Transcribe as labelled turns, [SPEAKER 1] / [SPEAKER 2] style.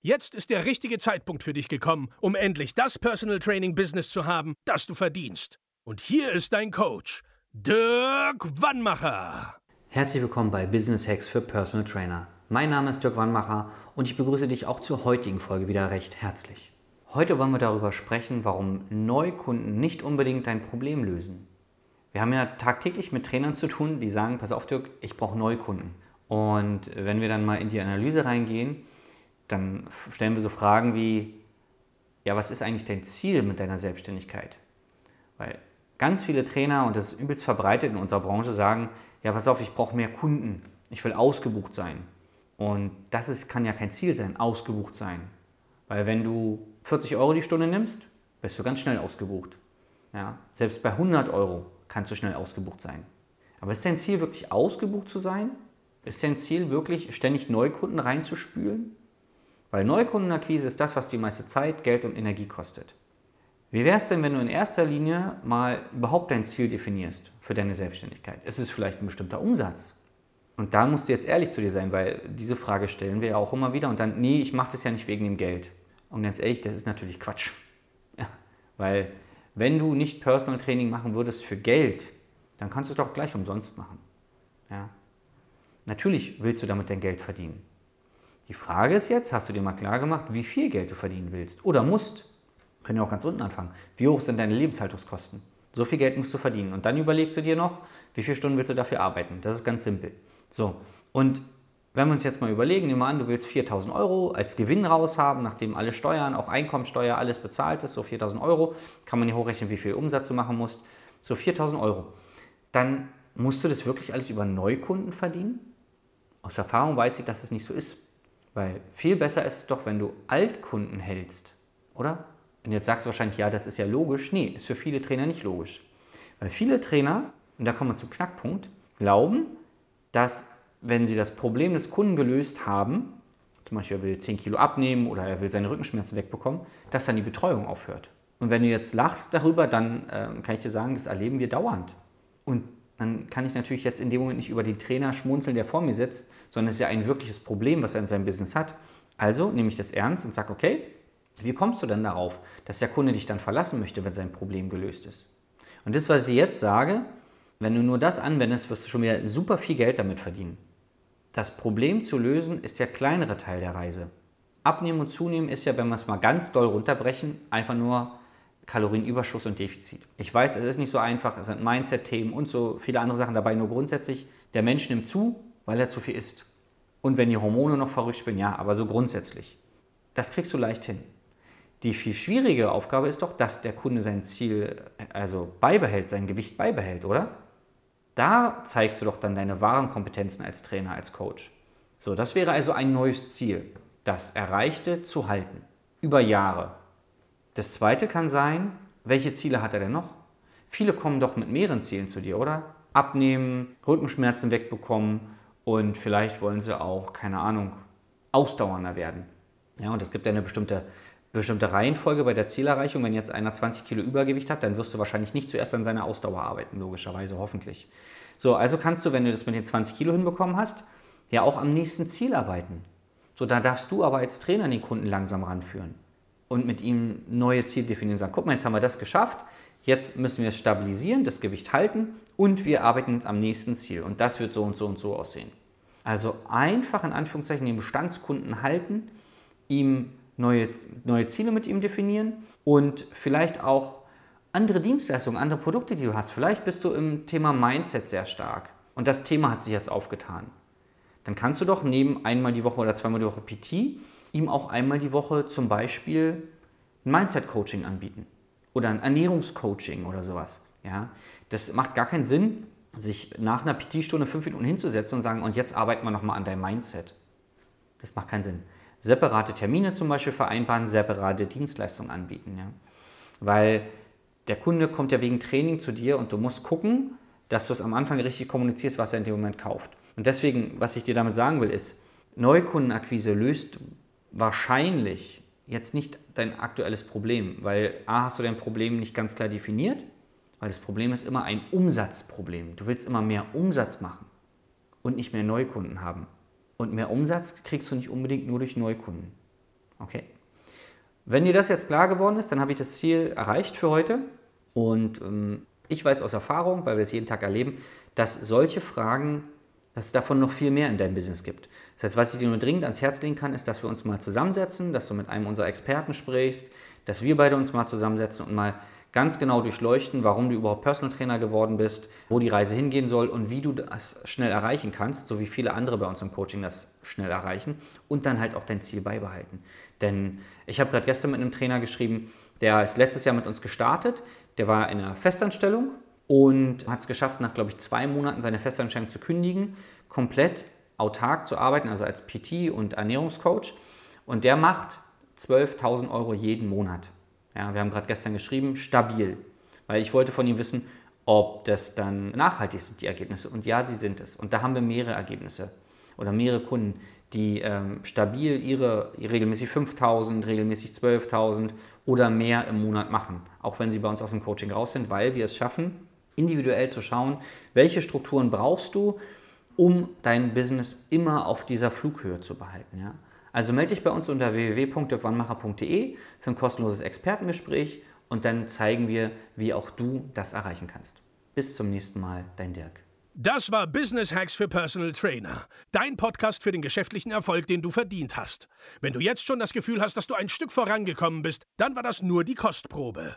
[SPEAKER 1] Jetzt ist der richtige Zeitpunkt für dich gekommen, um endlich das Personal Training Business zu haben, das du verdienst. Und hier ist dein Coach, Dirk Wannmacher.
[SPEAKER 2] Herzlich willkommen bei Business Hacks für Personal Trainer. Mein Name ist Dirk Wannmacher und ich begrüße dich auch zur heutigen Folge wieder recht herzlich. Heute wollen wir darüber sprechen, warum Neukunden nicht unbedingt dein Problem lösen. Wir haben ja tagtäglich mit Trainern zu tun, die sagen, pass auf Dirk, ich brauche Neukunden. Und wenn wir dann mal in die Analyse reingehen, dann stellen wir so Fragen wie, ja, was ist eigentlich dein Ziel mit deiner Selbstständigkeit? Weil ganz viele Trainer, und das ist übelst verbreitet in unserer Branche, sagen, ja, pass auf, ich brauche mehr Kunden, ich will ausgebucht sein. Und das ist, kann ja kein Ziel sein, ausgebucht sein. Weil wenn du 40 Euro die Stunde nimmst, bist du ganz schnell ausgebucht. Ja? Selbst bei 100 Euro kannst du schnell ausgebucht sein. Aber ist dein Ziel wirklich ausgebucht zu sein? Ist dein Ziel wirklich ständig Neukunden reinzuspülen? Weil Neukundenakquise ist das, was die meiste Zeit, Geld und Energie kostet. Wie wäre es denn, wenn du in erster Linie mal überhaupt dein Ziel definierst für deine Selbstständigkeit? Ist es vielleicht ein bestimmter Umsatz? Und da musst du jetzt ehrlich zu dir sein, weil diese Frage stellen wir ja auch immer wieder und dann, nee, ich mache das ja nicht wegen dem Geld. Und ganz ehrlich, das ist natürlich Quatsch. Ja, weil wenn du nicht Personal Training machen würdest für Geld, dann kannst du es doch gleich umsonst machen. Ja. Natürlich willst du damit dein Geld verdienen. Die Frage ist jetzt, hast du dir mal klar gemacht, wie viel Geld du verdienen willst oder musst? Können ja auch ganz unten anfangen. Wie hoch sind deine Lebenshaltungskosten? So viel Geld musst du verdienen. Und dann überlegst du dir noch, wie viele Stunden willst du dafür arbeiten? Das ist ganz simpel. So, und wenn wir uns jetzt mal überlegen, nehmen wir an, du willst 4000 Euro als Gewinn raushaben, nachdem alle Steuern, auch Einkommensteuer, alles bezahlt ist, so 4000 Euro, kann man hier hochrechnen, wie viel Umsatz du machen musst. So 4000 Euro. Dann musst du das wirklich alles über Neukunden verdienen? Aus Erfahrung weiß ich, dass es das nicht so ist. Weil viel besser ist es doch, wenn du Altkunden hältst, oder? Und jetzt sagst du wahrscheinlich, ja, das ist ja logisch. Nee, ist für viele Trainer nicht logisch. Weil viele Trainer, und da kommen wir zum Knackpunkt, glauben, dass wenn sie das Problem des Kunden gelöst haben, zum Beispiel er will 10 Kilo abnehmen oder er will seine Rückenschmerzen wegbekommen, dass dann die Betreuung aufhört. Und wenn du jetzt lachst darüber, dann äh, kann ich dir sagen, das erleben wir dauernd. Und dann kann ich natürlich jetzt in dem Moment nicht über den Trainer schmunzeln, der vor mir sitzt, sondern es ist ja ein wirkliches Problem, was er in seinem Business hat. Also nehme ich das ernst und sage, okay, wie kommst du denn darauf, dass der Kunde dich dann verlassen möchte, wenn sein Problem gelöst ist? Und das, was ich jetzt sage, wenn du nur das anwendest, wirst du schon wieder super viel Geld damit verdienen. Das Problem zu lösen ist der kleinere Teil der Reise. Abnehmen und zunehmen ist ja, wenn wir es mal ganz doll runterbrechen, einfach nur Kalorienüberschuss und Defizit. Ich weiß, es ist nicht so einfach, es sind Mindset-Themen und so viele andere Sachen dabei, nur grundsätzlich, der Mensch nimmt zu, weil er zu viel isst. Und wenn die Hormone noch verrückt spielen, ja, aber so grundsätzlich. Das kriegst du leicht hin. Die viel schwierige Aufgabe ist doch, dass der Kunde sein Ziel also beibehält, sein Gewicht beibehält, oder? Da zeigst du doch dann deine wahren Kompetenzen als Trainer, als Coach. So, das wäre also ein neues Ziel, das Erreichte zu halten. Über Jahre. Das zweite kann sein, welche Ziele hat er denn noch? Viele kommen doch mit mehreren Zielen zu dir, oder? Abnehmen, Rückenschmerzen wegbekommen und vielleicht wollen sie auch, keine Ahnung, ausdauernder werden. Ja, und es gibt ja eine bestimmte, bestimmte Reihenfolge bei der Zielerreichung. Wenn jetzt einer 20 Kilo Übergewicht hat, dann wirst du wahrscheinlich nicht zuerst an seiner Ausdauer arbeiten, logischerweise, hoffentlich. So, also kannst du, wenn du das mit den 20 Kilo hinbekommen hast, ja auch am nächsten Ziel arbeiten. So, da darfst du aber als Trainer den Kunden langsam ranführen und mit ihm neue Ziele definieren. Sagen, guck mal, jetzt haben wir das geschafft. Jetzt müssen wir es stabilisieren, das Gewicht halten und wir arbeiten jetzt am nächsten Ziel. Und das wird so und so und so aussehen. Also einfach in Anführungszeichen den Bestandskunden halten, ihm neue, neue Ziele mit ihm definieren und vielleicht auch andere Dienstleistungen, andere Produkte, die du hast. Vielleicht bist du im Thema Mindset sehr stark und das Thema hat sich jetzt aufgetan. Dann kannst du doch neben einmal die Woche oder zweimal die Woche PT ihm auch einmal die Woche zum Beispiel ein Mindset-Coaching anbieten oder ein Ernährungscoaching oder sowas. Ja? Das macht gar keinen Sinn, sich nach einer PT-Stunde fünf Minuten hinzusetzen und sagen, und jetzt arbeiten wir nochmal an deinem Mindset. Das macht keinen Sinn. separate Termine zum Beispiel vereinbaren, separate Dienstleistungen anbieten. Ja? Weil der Kunde kommt ja wegen Training zu dir und du musst gucken, dass du es am Anfang richtig kommunizierst, was er in dem Moment kauft. Und deswegen, was ich dir damit sagen will, ist, Neukundenakquise löst wahrscheinlich jetzt nicht dein aktuelles Problem, weil A, hast du dein Problem nicht ganz klar definiert, weil das Problem ist immer ein Umsatzproblem. Du willst immer mehr Umsatz machen und nicht mehr Neukunden haben. Und mehr Umsatz kriegst du nicht unbedingt nur durch Neukunden. Okay? Wenn dir das jetzt klar geworden ist, dann habe ich das Ziel erreicht für heute. Und ähm, ich weiß aus Erfahrung, weil wir es jeden Tag erleben, dass solche Fragen, dass es davon noch viel mehr in deinem Business gibt. Das heißt, was ich dir nur dringend ans Herz legen kann, ist, dass wir uns mal zusammensetzen, dass du mit einem unserer Experten sprichst, dass wir beide uns mal zusammensetzen und mal ganz genau durchleuchten, warum du überhaupt Personal Trainer geworden bist, wo die Reise hingehen soll und wie du das schnell erreichen kannst, so wie viele andere bei uns im Coaching das schnell erreichen und dann halt auch dein Ziel beibehalten. Denn ich habe gerade gestern mit einem Trainer geschrieben, der ist letztes Jahr mit uns gestartet, der war in einer Festanstellung und hat es geschafft, nach, glaube ich, zwei Monaten seine Festanstellung zu kündigen, komplett autark zu arbeiten, also als PT und Ernährungscoach. Und der macht 12.000 Euro jeden Monat. Ja, wir haben gerade gestern geschrieben, stabil. Weil ich wollte von ihm wissen, ob das dann nachhaltig sind, die Ergebnisse. Und ja, sie sind es. Und da haben wir mehrere Ergebnisse oder mehrere Kunden, die ähm, stabil ihre regelmäßig 5.000, regelmäßig 12.000 oder mehr im Monat machen. Auch wenn sie bei uns aus dem Coaching raus sind, weil wir es schaffen, individuell zu schauen, welche Strukturen brauchst du, um dein Business immer auf dieser Flughöhe zu behalten. Ja? Also melde dich bei uns unter www.dirkwannmacher.de für ein kostenloses Expertengespräch und dann zeigen wir, wie auch du das erreichen kannst. Bis zum nächsten Mal, dein Dirk.
[SPEAKER 1] Das war Business Hacks für Personal Trainer. Dein Podcast für den geschäftlichen Erfolg, den du verdient hast. Wenn du jetzt schon das Gefühl hast, dass du ein Stück vorangekommen bist, dann war das nur die Kostprobe.